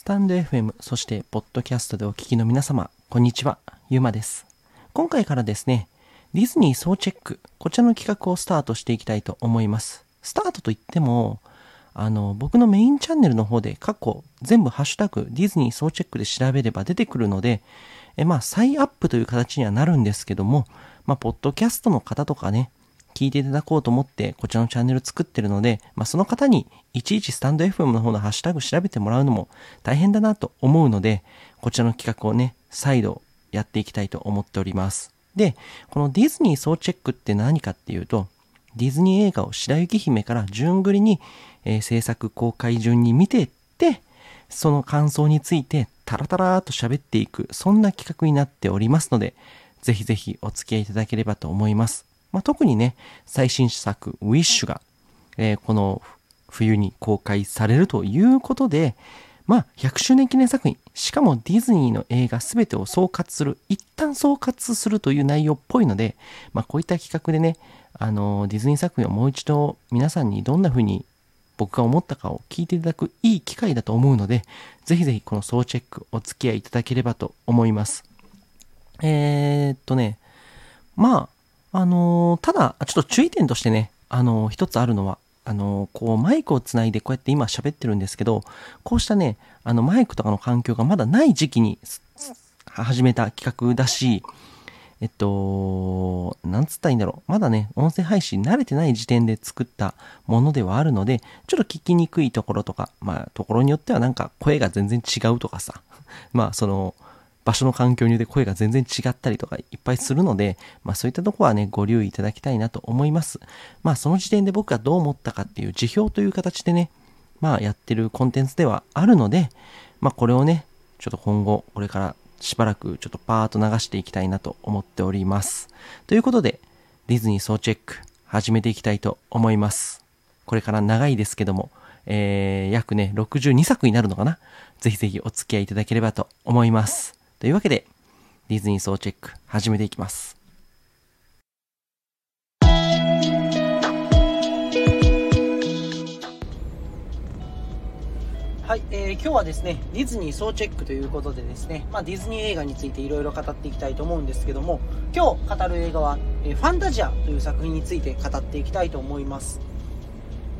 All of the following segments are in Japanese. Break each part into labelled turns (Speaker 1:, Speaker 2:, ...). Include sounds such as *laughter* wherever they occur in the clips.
Speaker 1: スタンド FM、そしてポッドキャストでお聞きの皆様、こんにちは、ゆうまです。今回からですね、ディズニー総チェック、こちらの企画をスタートしていきたいと思います。スタートといっても、あの、僕のメインチャンネルの方で過去全部ハッシュタグディズニー総チェックで調べれば出てくるので、えまあ、再アップという形にはなるんですけども、まあ、ポッドキャストの方とかね、聞いていただこうと思ってこちらのチャンネル作ってるので、まあ、その方にいちいちスタンド FM の方のハッシュタグ調べてもらうのも大変だなと思うので、こちらの企画をね、再度やっていきたいと思っております。で、このディズニー総チェックって何かっていうと、ディズニー映画を白雪姫から順繰りに、えー制作公開順に見ていって、その感想についてタラタラーと喋っていく、そんな企画になっておりますので、ぜひぜひお付き合いいただければと思います。まあ、特にね、最新作、ウィッシュが、えーこの冬に公開されるということで、まあ、100周年記念作品、しかもディズニーの映画全てを総括する、一旦総括するという内容っぽいので、まあ、こういった企画でね、あのディズニー作品をもう一度皆さんにどんな風に僕が思ったかを聞いていただくいい機会だと思うので、ぜひぜひこの総チェックお付き合いいただければと思います。えー、っとね、まあ、あのーただ、ちょっと注意点としてね、あのー一つあるのは、あのーこう、マイクをつないでこうやって今喋ってるんですけど、こうしたね、あの、マイクとかの環境がまだない時期に始めた企画だし、えっと、なんつったらいいんだろう。まだね、音声配信慣れてない時点で作ったものではあるので、ちょっと聞きにくいところとか、まあ、ところによってはなんか声が全然違うとかさ、*laughs* まあ、その、場所の環境によって声が全然違ったりとかいっぱいするので、まあそういったとこはね、ご留意いただきたいなと思います。まあその時点で僕がどう思ったかっていう辞表という形でね、まあやってるコンテンツではあるので、まあこれをね、ちょっと今後、これからしばらくちょっとパーッと流していきたいなと思っております。ということで、ディズニー総チェック始めていきたいと思います。これから長いですけども、えー、約ね、62作になるのかな？ぜひぜひお付き合いいただければと思います。というわけで、ディズニー総チェック始めていきます。
Speaker 2: はい、えー今日はですね、ディズニー総チェックということでですね、まあ、ディズニー映画についていろいろ語っていきたいと思うんですけども、今日語る映画は、えーファンタジアという作品について語っていきたいと思います。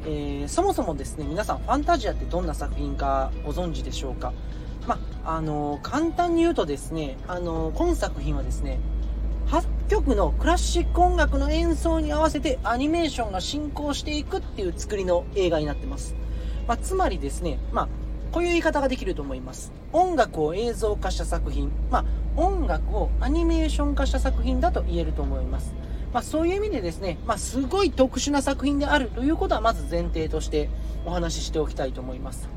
Speaker 2: えーそもそもですね、皆さん、ファンタジアってどんな作品かご存知でしょうか？まあ、の簡単に言うとですね、あの今作品はですね、8曲のクラシック音楽の演奏に合わせてアニメーションが進行していくっていう作りの映画になってます。まあ、つまりですね、まあ、こういう言い方ができると思います。音楽を映像化した作品、まあ、音楽をアニメーション化した作品だと言えると思います。まあ、そういう意味でですね、まあ、すごい特殊な作品であるということはまず前提としてお話ししておきたいと思います。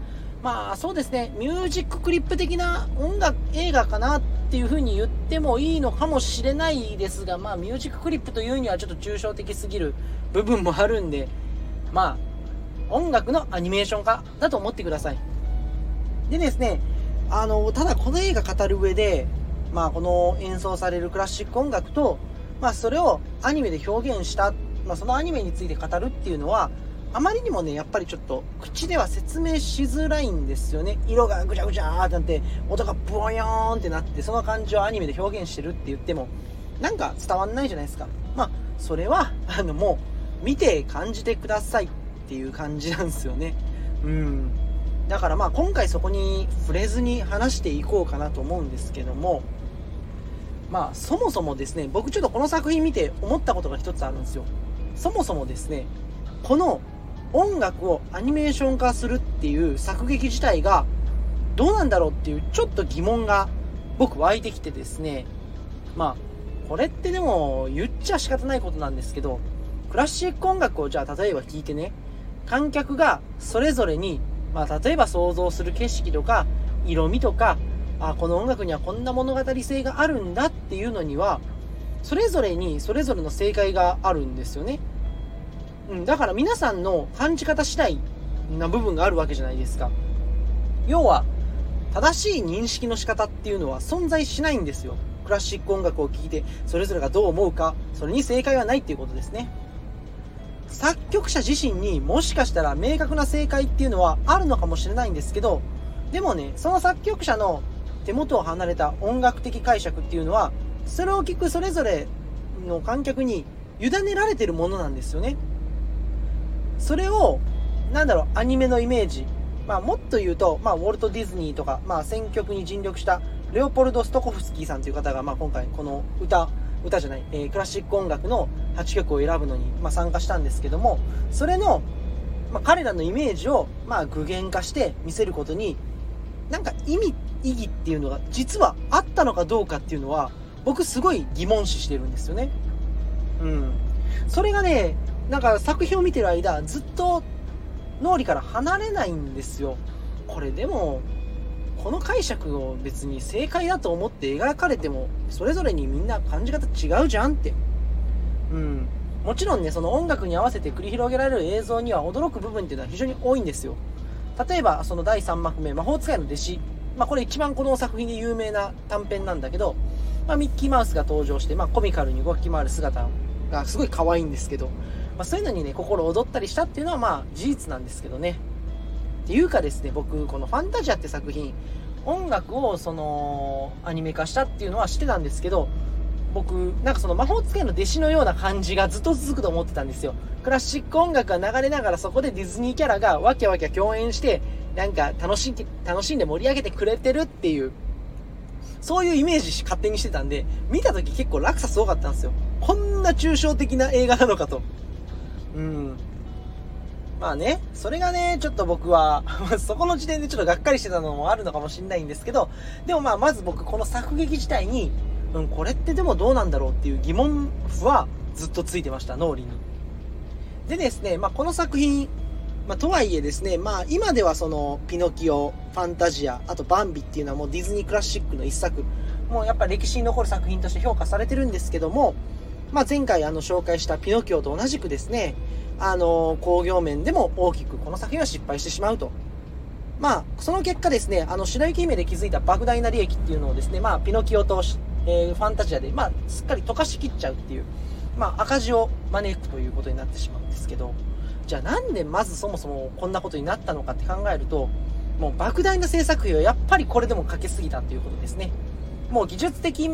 Speaker 2: まあそうですね、ミュージッククリップ的な音楽映画かなっていう風に言ってもいいのかもしれないですが、まあミュージッククリップというにはちょっと抽象的すぎる部分もあるんで、まあ音楽のアニメーション化だと思ってください。でですね、あの、ただこの映画語る上で、まあこの演奏されるクラシック音楽と、まあそれをアニメで表現した、まあそのアニメについて語るっていうのは、あまりにもね、やっぱりちょっと口では説明しづらいんですよね。色がぐちゃぐちゃーってなって、音がブヨーンってなって、その感じをアニメで表現してるって言っても、なんか伝わんないじゃないですか。まあ、それは、あの、もう、見て感じてくださいっていう感じなんですよね。うん。だからまあ、今回そこに触れずに話していこうかなと思うんですけども、まあ、そもそもですね、僕ちょっとこの作品見て思ったことが一つあるんですよ。そもそもですね、この音楽をアニメーション化するっていう作劇自体がどうなんだろうっていうちょっと疑問が僕湧いてきてですね、まあ、これってでも言っちゃ仕方ないことなんですけど、クラシック音楽をじゃあ例えば聴いてね、観客がそれぞれに、まあ例えば想像する景色とか、色味とか、あ、この音楽にはこんな物語性があるんだっていうのには、それぞれにそれぞれの正解があるんですよね。うん、だから皆さんの感じ方次第な部分があるわけじゃないですか。要は、正しい認識の仕方っていうのは存在しないんですよ。クラシック音楽を聴いて、それぞれがどう思うか、それに正解はないっていうことですね。作曲者自身にもしかしたら明確な正解っていうのはあるのかもしれないんですけど、でもね、その作曲者の手元を離れた音楽的解釈っていうのは、それを聞くそれぞれの観客に委ねられてるものなんですよね。それを、なんだろう、アニメのイメージ。まあ、もっと言うと、まあ、ウォルト・ディズニーとか、まあ、選曲に尽力した、レオポルド・ストコフスキーさんという方が、まあ、今回、この歌、歌じゃない、えー、クラシック音楽の8曲を選ぶのに、まあ、参加したんですけども、それの、まあ、彼らのイメージを、まあ、具現化して見せることに、なんか意味、意義っていうのが実はあったのかどうかっていうのは、僕すごい疑問視してるんですよね。うん。それがね、なんか作品を見てる間、ずっと脳裏から離れないんですよ。これでも、この解釈を別に正解だと思って描かれても、それぞれにみんな感じ方違うじゃんって。うん。もちろんね、その音楽に合わせて繰り広げられる映像には驚く部分っていうのは非常に多いんですよ。例えば、その第3幕目、魔法使いの弟子。まあ、これ一番この作品で有名な短編なんだけど、まあ、ミッキーマウスが登場して、まあ、コミカルに動き回る姿がすごい可愛いんですけど、まあ、そういうのにね、心躍ったりしたっていうのはまあ事実なんですけどね。っていうかですね、僕、このファンタジアって作品、音楽をその、アニメ化したっていうのは知ってたんですけど、僕、なんかその魔法使いの弟子のような感じがずっと続くと思ってたんですよ。クラシック音楽が流れながらそこでディズニーキャラがわきゃわきゃ共演して、なんか楽しんで、楽しんで盛り上げてくれてるっていう、そういうイメージ勝手にしてたんで、見た時結構落差すごかったんですよ。こんな抽象的な映画なのかと。うん。まあね、それがね、ちょっと僕は *laughs* そこの時点でちょっとがっかりしてたのもあるのかもしれないんですけど、でもまあ、まず僕この作劇自体に、うん、これってでもどうなんだろうっていう疑問符はずっとついてました、脳裏に。でですね、まあこの作品、まあとはいえですね、まあ今ではその、ピノキオ、ファンタジア、あとバンビっていうのはもうディズニークラシックの一作、もうやっぱ歴史に残る作品として評価されてるんですけども、まあ、前回あの紹介したピノキオと同じくですね、あの、工業面でも大きくこの作品は失敗してしまうと。まあ、その結果ですね、あの、白雪姫で築いた莫大な利益っていうのをですね、まあ、ピノキオと、えー、ファンタジアで、まあ、すっかり溶かしきっちゃうっていう、まあ、赤字を招くということになってしまうんですけど、じゃあなんでまずそもそもこんなことになったのかって考えると、もう莫大な制作費をやっぱりこれでもかけすぎたということですね。もう技術的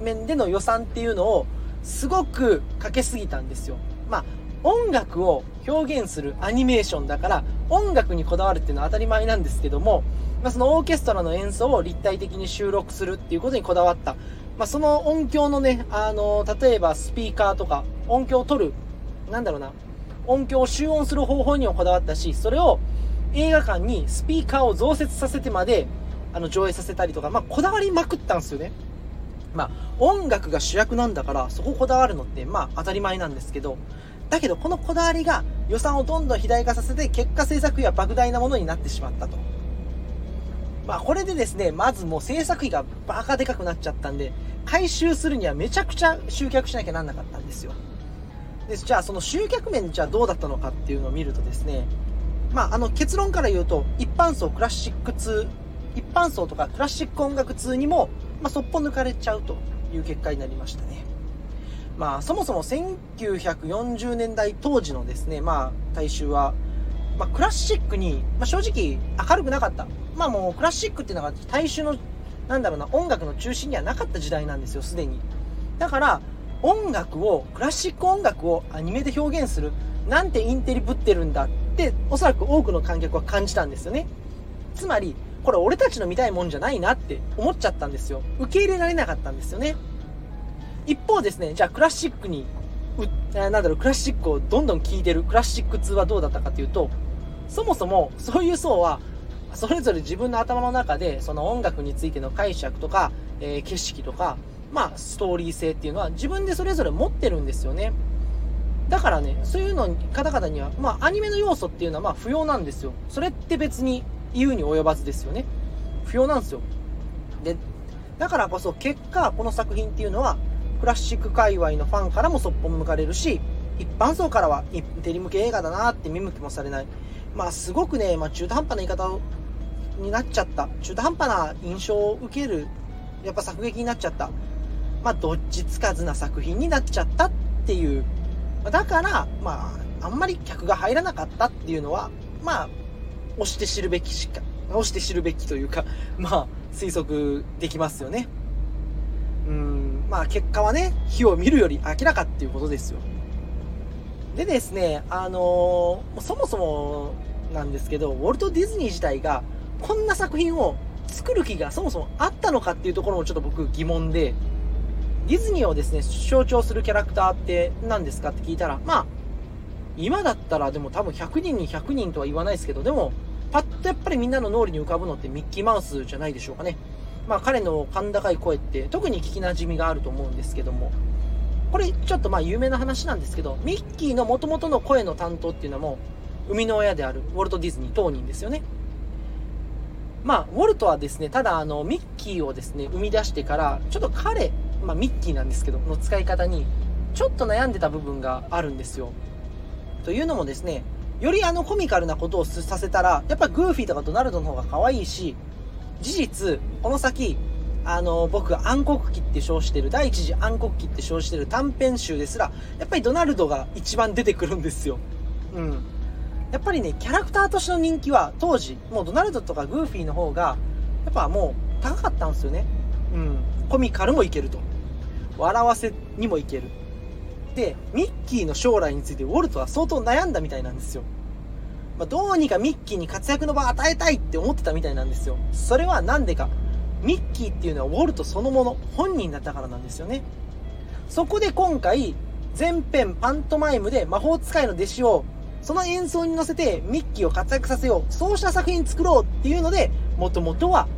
Speaker 2: 面での予算っていうのをすごくかけすぎたんですよ。まあ、音楽を表現するアニメーションだから、音楽にこだわるっていうのは当たり前なんですけども、まあ、そのオーケストラの演奏を立体的に収録するっていうことにこだわった。まあ、その音響のね、あの、例えばスピーカーとか、音響を取る、なんだろうな、音響を集音する方法にもこだわったし、それを映画館にスピーカーを増設させてまで、あの、上映させたりとか、まあ、こだわりまくったんですよね。まあ、音楽が主役なんだから、そここだわるのって、まあ、当たり前なんですけど、だけど、このこだわりが予算をどんどん肥大化させて、結果制作費は莫大なものになってしまったと。まあ、これでですね、まずもう制作費がバカでかくなっちゃったんで、回収するにはめちゃくちゃ集客しなきゃなんなかったんですよ。で、じゃあその集客面じゃあどうだったのかっていうのを見るとですね、まあ、あの結論から言うと、一般層クラシック通、一般層とかクラシック音楽通にもまあ、そっぽ抜かれちゃうという結果になりましたね。まあ、そもそも1940年代当時のですね、まあ、大衆は、まあ、クラシックに、まあ、正直明るくなかった。まあもうクラシックっていうのが大衆の、なんだろうな、音楽の中心にはなかった時代なんですよ、すでに。だから、音楽を、クラシック音楽をアニメで表現する、なんてインテリぶってるんだって、おそらく多くの観客は感じたんですよね。つまり、これ俺たちの見たいもんじゃないなって思っちゃったんですよ。受け入れられなかったんですよね。一方ですね、じゃあクラシックに、う、なんだろう、クラシックをどんどん聴いてるクラシック通はどうだったかというと、そもそもそういう層は、それぞれ自分の頭の中で、その音楽についての解釈とか、えー、景色とか、まあ、ストーリー性っていうのは自分でそれぞれ持ってるんですよね。だからね、そういうの方々には、まあ、アニメの要素っていうのはまあ不要なんですよ。それって別に言うに及ばずですよね。不要なんですよ。で、だからこそ結果、この作品っていうのは、クラシック界隈のファンからもそっぽ向かれるし、一般層からはインテリ向け映画だなって見向きもされない。まあすごくね、まあ中途半端な言い方になっちゃった。中途半端な印象を受ける、やっぱ作劇になっちゃった。まあどっちつかずな作品になっちゃったっていう。だから、まあ、あんまり客が入らなかったっていうのは、まあ、押して知るべきしか、をして知るべきというか、*laughs* まあ、推測できますよね。うん、まあ結果はね、火を見るより明らかっていうことですよ。でですね、あのー、そもそもなんですけど、ウォルト・ディズニー自体がこんな作品を作る気がそもそもあったのかっていうところもちょっと僕疑問で、ディズニーをですね、象徴するキャラクターって何ですかって聞いたら、まあ、今だったらでも多分100人に100人とは言わないですけど、でも、パッとやっぱりみんなの脳裏に浮かぶのってミッキーマウスじゃないでしょうかね。まあ彼の甲高い声って特に聞き馴染みがあると思うんですけども、これちょっとまあ有名な話なんですけど、ミッキーの元々の声の担当っていうのも、生みの親であるウォルト・ディズニー当人ですよね。まあ、ウォルトはですね、ただあの、ミッキーをですね、生み出してから、ちょっと彼、まあミッキーなんですけど、の使い方に、ちょっと悩んでた部分があるんですよ。というのもですね、よりあのコミカルなことをさせたら、やっぱグーフィーとかドナルドの方が可愛いし、事実、この先、あの、僕暗黒期って称してる、第一次暗黒期って称してる短編集ですら、やっぱりドナルドが一番出てくるんですよ。うん。やっぱりね、キャラクターとしての人気は、当時、もうドナルドとかグーフィーの方が、やっぱもう高かったんですよね。うん。コミカルもいけると。笑わせにもいける。で、ミッキーの将来についてウォルトは相当悩んだみたいなんですよ。まあ、どうにかミッキーに活躍の場を与えたいって思ってたみたいなんですよ。それはなんでか。ミッキーっていうのはウォルトそのもの、本人だったからなんですよね。そこで今回、全編パントマイムで魔法使いの弟子を、その演奏に乗せてミッキーを活躍させよう。そうした作品作ろうっていうので、もともとは、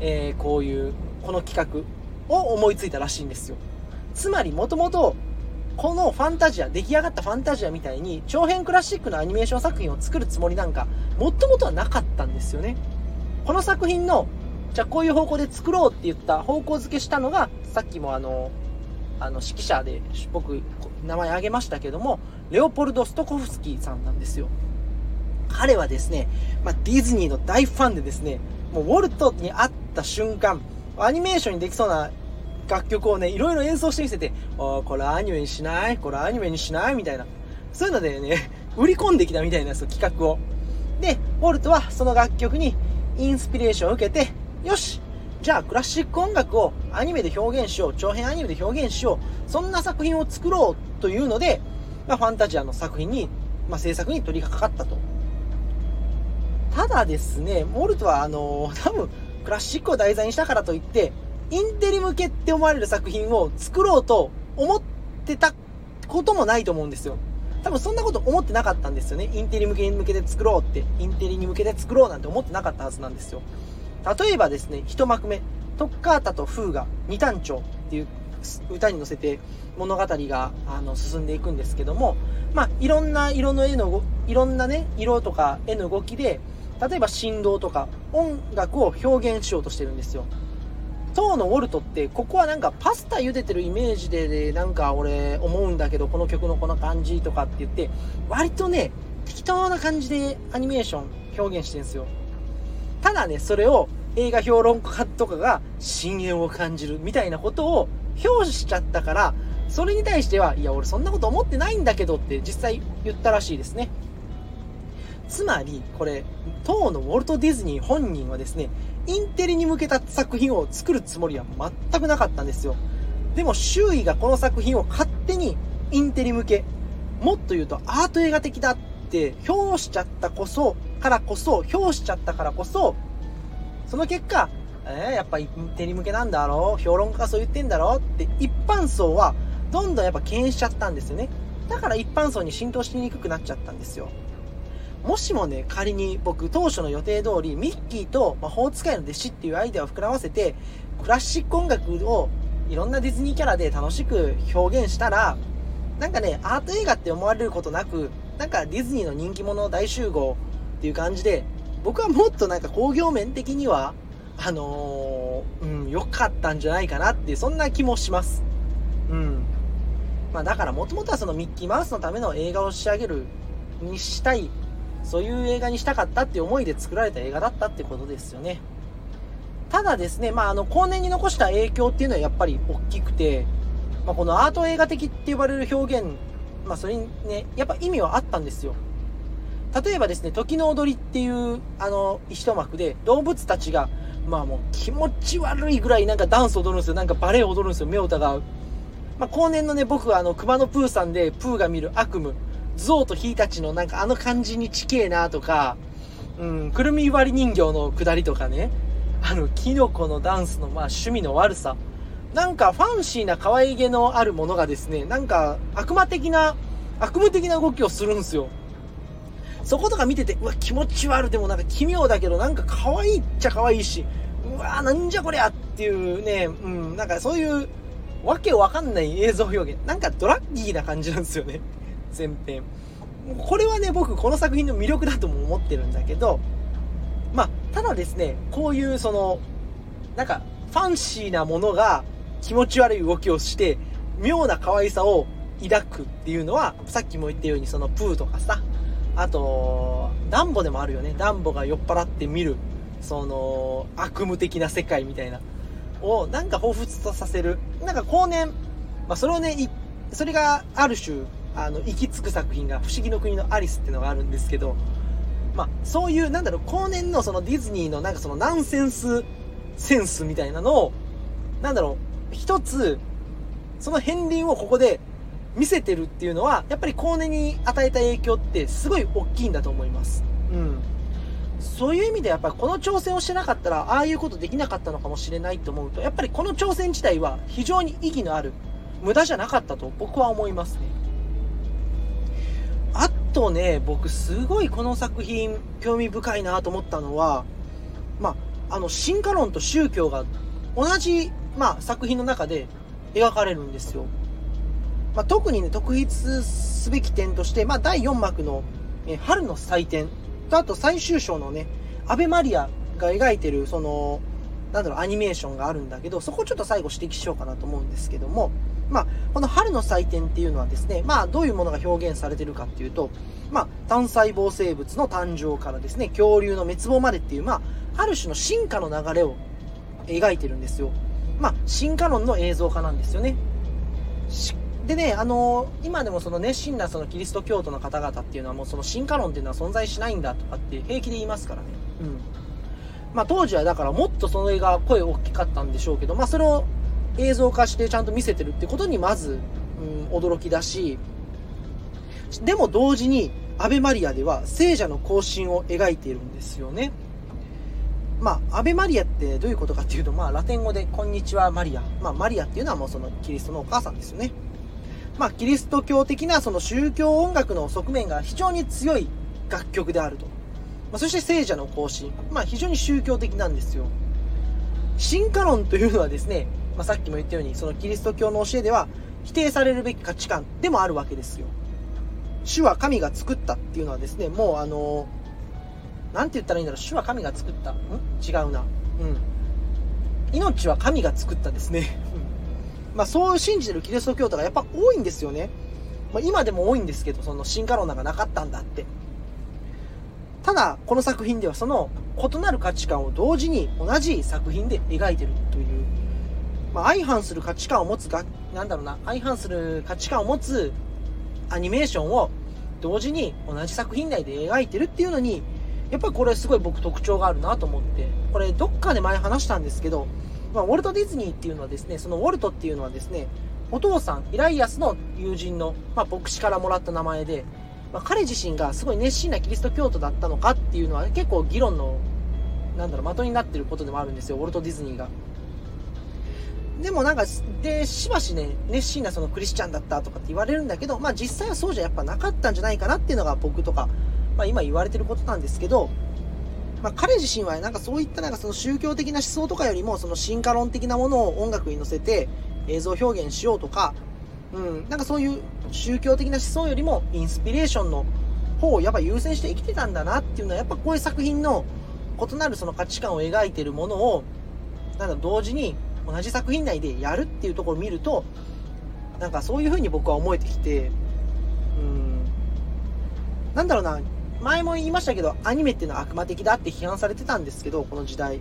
Speaker 2: えー、こういう、この企画を思いついたらしいんですよ。つまり、もともと、このファンタジア、出来上がったファンタジアみたいに、長編クラシックのアニメーション作品を作るつもりなんか、もっともとはなかったんですよね。この作品の、じゃあこういう方向で作ろうって言った方向付けしたのが、さっきもあの、あの、指揮者で僕、名前挙げましたけども、レオポルド・ストコフスキーさんなんですよ。彼はですね、まあ、ディズニーの大ファンでですね、もうウォルトに会った瞬間、アニメーションにできそうな楽曲をね、いろいろ演奏してみせて、あこれアニメにしない？これアニメにしない？みたいな。そういうのでね、売り込んできたみたいなんですよ、企画を。で、ウォルトはその楽曲にインスピレーションを受けて、よしじゃあクラシック音楽をアニメで表現しよう、長編アニメで表現しよう、そんな作品を作ろうというので、まあ、ファンタジアの作品に、まあ、制作に取り掛かったと。ただですね、ウォルトはあのー、多分、クラシックを題材にしたからといって、インテリ向けって思われる作品を作ろうと思ってたこともないと思うんですよ。多分そんなこと思ってなかったんですよね。インテリ向けに向けて作ろうって、インテリに向けて作ろうなんて思ってなかったはずなんですよ。例えばですね、一幕目、トッカータとフーが二単調っていう歌に乗せて物語があの進んでいくんですけども、まあ、いろんな色の絵の、いろんなね、色とか絵の動きで、例えば振動とか音楽を表現しようとしてるんですよ。当のウォルトって、ここはなんかパスタ茹でてるイメージで、なんか俺思うんだけど、この曲のこの感じとかって言って、割とね、適当な感じでアニメーション表現してるんですよ。ただね、それを映画評論家とかが深淵を感じるみたいなことを表しちゃったから、それに対しては、いや、俺そんなこと思ってないんだけどって実際言ったらしいですね。つまり、これ、当のウォルト・ディズニー本人はですね、インテリに向けた作品を作るつもりは全くなかったんですよ。でも周囲がこの作品を勝手にインテリ向け、もっと言うとアート映画的だって評しちゃったこそ、からこそ、評しちゃったからこそ、その結果、えー、やっぱインテリ向けなんだろう評論家がそう言ってんだろうって一般層はどんどんやっぱ敬遠しちゃったんですよね。だから一般層に浸透しにくくなっちゃったんですよ。もしもね、仮に僕当初の予定通り、ミッキーと魔法使いの弟子っていうアイデアを膨らませて、クラシック音楽をいろんなディズニーキャラで楽しく表現したら、なんかね、アート映画って思われることなく、なんかディズニーの人気者大集合っていう感じで、僕はもっとなんか工業面的には、あのー、うん、良かったんじゃないかなっていう、そんな気もします。うん。まあだからもともとはそのミッキーマウスのための映画を仕上げるにしたいそういう映画にしたかったっていう思いで作られた映画だったってことですよね。ただですね、まあ、あの、後年に残した影響っていうのはやっぱり大きくて、まあ、このアート映画的って呼ばれる表現、まあ、それにね、やっぱ意味はあったんですよ。例えばですね、時の踊りっていう、あの、一幕で、動物たちが、まあもう気持ち悪いぐらいなんかダンス踊るんですよ。なんかバレエ踊るんですよ、目を疑う。まあ、後年のね、僕はあの、熊野プーさんで、プーが見る悪夢、ゾウとヒーたちのなんかあの感じに近えなとか、うん、くるみ割り人形のくだりとかね、*laughs* あの、キノコのダンスのまあ趣味の悪さ。なんかファンシーな可愛げのあるものがですね、なんか悪魔的な、悪夢的な動きをするんですよ。そことか見てて、うわ、気持ち悪。でもなんか奇妙だけど、なんか可愛いっちゃ可愛いし、うわなんじゃこりゃっていうね、うん、なんかそういう、わけわかんない映像表現。なんかドラッギーな感じなんですよね。前編。これはね、僕この作品の魅力だとも思ってるんだけど、まあ、ただですね、こういうその、なんか、ファンシーなものが気持ち悪い動きをして、妙な可愛さを抱くっていうのは、さっきも言ったようにそのプーとかさ、あと、ダンボでもあるよね。ダンボが酔っ払って見る、その、悪夢的な世界みたいな、を、なんか彷彿とさせる。なんか後年、まあ、それをね、それがある種、あの、行き着く作品が、不思議の国のアリスっていうのがあるんですけど、まあ、そういう、なんだろう、後年のそのディズニーのなんかそのナンセンスセンスみたいなのを、なんだろう、一つ、その片鱗をここで見せてるっていうのは、やっぱりコーネに与えた影響ってすごい大きいんだと思います。うん。そういう意味でやっぱりこの挑戦をしてなかったら、ああいうことできなかったのかもしれないと思うと、やっぱりこの挑戦自体は非常に意義のある、無駄じゃなかったと僕は思いますね。とね、僕すごいこの作品興味深いなと思ったのは、まあ、あの、進化論と宗教が同じ、まあ、作品の中で描かれるんですよ。まあ、特にね、特筆すべき点として、まあ、第4幕の、え春の祭典と、あと最終章のね、アベマリアが描いてる、その、なんだろう、アニメーションがあるんだけど、そこちょっと最後指摘しようかなと思うんですけども、まあ、この春の祭典っていうのはですね、まあ、どういうものが表現されてるかっていうと、まあ、単細胞生物の誕生からですね、恐竜の滅亡までっていう、まあ、ある種の進化の流れを描いてるんですよ。まあ、進化論の映像化なんですよね。でね、あのー、今でもその熱心なそのキリスト教徒の方々っていうのはもうその進化論っていうのは存在しないんだとかって平気で言いますからね。うん。まあ当時はだからもっとそれが声大きかったんでしょうけど、まあそれを映像化してちゃんと見せてるってことにまず、うん、驚きだし、でも同時にアベマリアでは聖者の行進を描いているんですよね。まあ、アベマリアってどういうことかっていうと、まあ、ラテン語で、こんにちは、マリア。まあ、マリアっていうのはもうそのキリストのお母さんですよね。まあ、キリスト教的なその宗教音楽の側面が非常に強い楽曲であると。まあ、そして聖者の行進。まあ、非常に宗教的なんですよ。進化論というのはですね、まあ、さっきも言ったように、そのキリスト教の教えでは否定されるべき価値観でもあるわけですよ。主は神が作ったっていうのはですね、もうあの、なんて言ったらいいんだろう、主は神が作ったん？違うな。うん。命は神が作ったですね。まあ、そう信じてるキリスト教徒がやっぱ多いんですよね。まあ、今でも多いんですけど、その進化論なんかなかったんだって。ただ、この作品ではその異なる価値観を同時に同じ作品で描いてるという、まあ、相反する価値観を持つが、なんだろうな、相反する価値観を持つアニメーションを同時に同じ作品内で描いてるっていうのに、やっぱりこれすごい僕特徴があるなと思って、これどっかで前話したんですけど、まあ、ウォルト・ディズニーっていうのはですね、そのウォルトっていうのはですね、お父さん、イライアスの友人の、まあ、牧師からもらった名前で、まあ、彼自身がすごい熱心なキリスト教徒だったのかっていうのは結構議論の、なんだろう、的になってることでもあるんですよ、ウォルト・ディズニーが。でもなんか、で、しばしね、熱心なそのクリスチャンだったとかって言われるんだけど、まあ実際はそうじゃやっぱなかったんじゃないかなっていうのが僕とか、まあ今言われてることなんですけど、まあ、彼自身はなんかそういったなんかその宗教的な思想とかよりもその進化論的なものを音楽に乗せて映像表現しようとか、うん、なんかそういう宗教的な思想よりもインスピレーションの方をやっぱ優先して生きてたんだなっていうのはやっぱこういう作品の異なるその価値観を描いてるものをなんだ同時に同じ作品内でやるっていうところを見るとなんかそういう風に僕は思えてきてうんなんだろうな前も言いましたけど、アニメっていうのは悪魔的だって批判されてたんですけど、この時代。う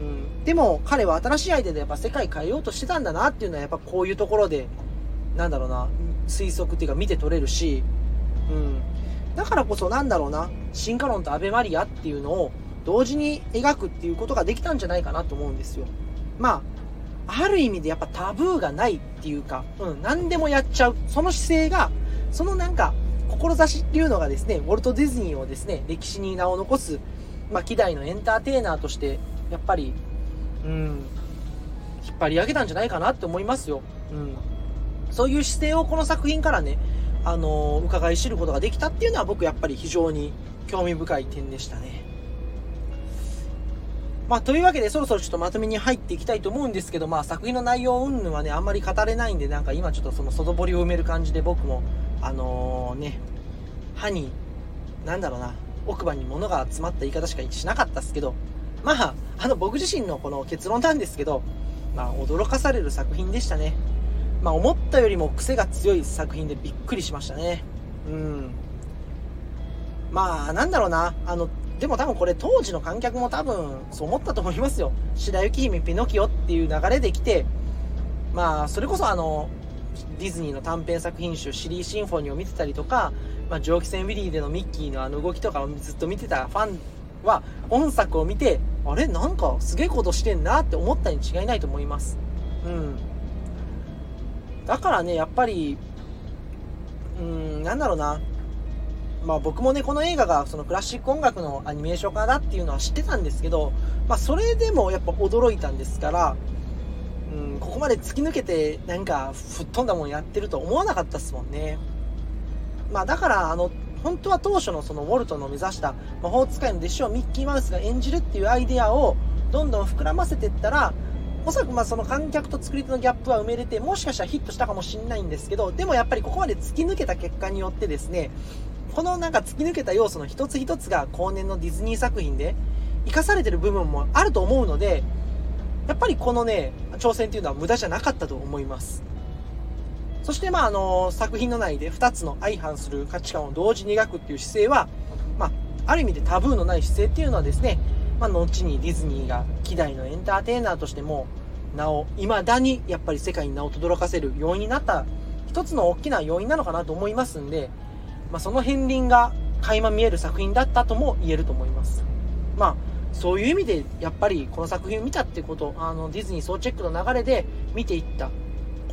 Speaker 2: ん。でも、彼は新しいアイデアでやっぱ世界変えようとしてたんだなっていうのは、やっぱこういうところで、なんだろうな、推測っていうか見て取れるし、うん。だからこそなんだろうな、進化論とアベマリアっていうのを同時に描くっていうことができたんじゃないかなと思うんですよ。まあ、ある意味でやっぱタブーがないっていうか、うん、何でもやっちゃう。その姿勢が、そのなんか、志っていうのがですね、ウォルト・ディズニーをですね、歴史に名を残す、まあ、希代のエンターテイナーとして、やっぱり、うん、引っ張り上げたんじゃないかなって思いますよ。うん。そういう姿勢をこの作品からね、あのー、伺い知ることができたっていうのは僕やっぱり非常に興味深い点でしたね。まあ、というわけでそろそろちょっとまとめに入っていきたいと思うんですけど、まあ、作品の内容云々はね、あんまり語れないんで、なんか今ちょっとその外堀を埋める感じで僕も、あのー、ね、歯に、なんだろうな、奥歯に物が詰まった言い方しかしなかったっすけど、まあ、あの僕自身のこの結論なんですけど、まあ、驚かされる作品でしたね。まあ、思ったよりも癖が強い作品でびっくりしましたね。うん。まあ、なんだろうな。あの、でも多分これ当時の観客も多分そう思ったと思いますよ。白雪姫ピノキオっていう流れで来て、まあ、それこそあの、ディズニーの短編作品集、シリーシンフォニーを見てたりとか、まあ、蒸気船ウィリーでのミッキーのあの動きとかをずっと見てたファンは、本作を見て、あれ？なんかすげえことしてんなって思ったに違いないと思います。うん。だからね、やっぱり、うん、なんだろうな。まあ僕もね、この映画がそのクラシック音楽のアニメーション化だっていうのは知ってたんですけど、まあそれでもやっぱ驚いたんですから、うん、ここまで突き抜けてなんか吹っ飛んだもんやってると思わなかったっすもんね。まあだからあの、本当は当初のそのウォルトの目指した魔法使いの弟子をミッキーマウスが演じるっていうアイデアをどんどん膨らませていったら、おそらくまあその観客と作り手のギャップは埋めれて、もしかしたらヒットしたかもしれないんですけど、でもやっぱりここまで突き抜けた結果によってですね、このなんか突き抜けた要素の一つ一つが後年のディズニー作品で活かされてる部分もあると思うので、やっぱりこのね、挑戦っていうのは無駄じゃなかったと思います。そしてまああの、作品の内で2つの相反する価値観を同時に描くっていう姿勢は、まあ、ある意味でタブーのない姿勢っていうのはですね、まあ、後にディズニーが希代のエンターテイナーとしても、名を、未だにやっぱり世界に名を轟かせる要因になった一つの大きな要因なのかなと思いますんで、まあ、その片鱗が垣間見える作品だったとも言えると思います。まあ、そういう意味で、やっぱりこの作品を見たってこと、あの、ディズニー総チェックの流れで見ていった。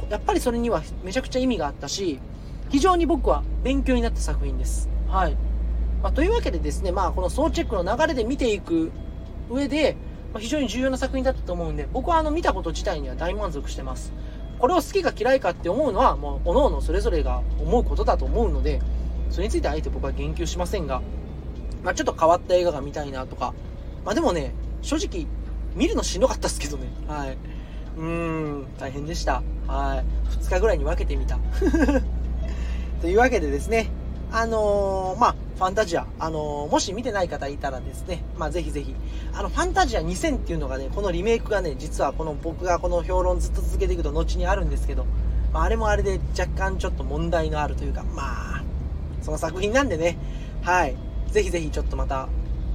Speaker 2: やっぱりそれにはめちゃくちゃ意味があったし、非常に僕は勉強になった作品です。はい。まあ、というわけでですね、まあ、この総チェックの流れで見ていく上で、まあ、非常に重要な作品だったと思うんで、僕はあの見たこと自体には大満足してます。これを好きか嫌いかって思うのは、もう、各々それぞれが思うことだと思うので、それについてあえて僕は言及しませんが、まあ、ちょっと変わった映画が見たいなとか、まあ、でもね、正直、見るのしんどかったっすけどね。はい。うーん、大変でした。はい。2日ぐらいに分けてみた。*laughs* というわけでですね、あのー、まあ、ファンタジア、あのー、もし見てない方いたらですね、まあ、ぜひぜひ、あの、ファンタジア2000っていうのがね、このリメイクがね、実はこの僕がこの評論ずっと続けていくと後にあるんですけど、まあ、あれもあれで若干ちょっと問題のあるというか、まあ、その作品なんでね、はい。ぜひぜひちょっとまた、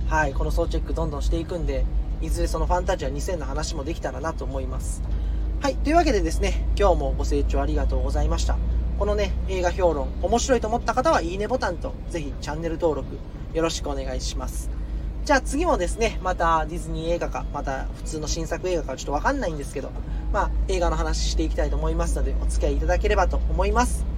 Speaker 2: はい、この総チェックどんどんしていくんで、いずれそのファンタジア2000の話もできたらなと思います。はい、というわけでですね、今日もご清聴ありがとうございました。このね、映画評論、面白いと思った方はいいねボタンと、ぜひチャンネル登録よろしくお願いします。じゃあ次もですね、またディズニー映画か、また普通の新作映画かちょっとわかんないんですけど、まあ映画の話していきたいと思いますので、お付き合いいただければと思います。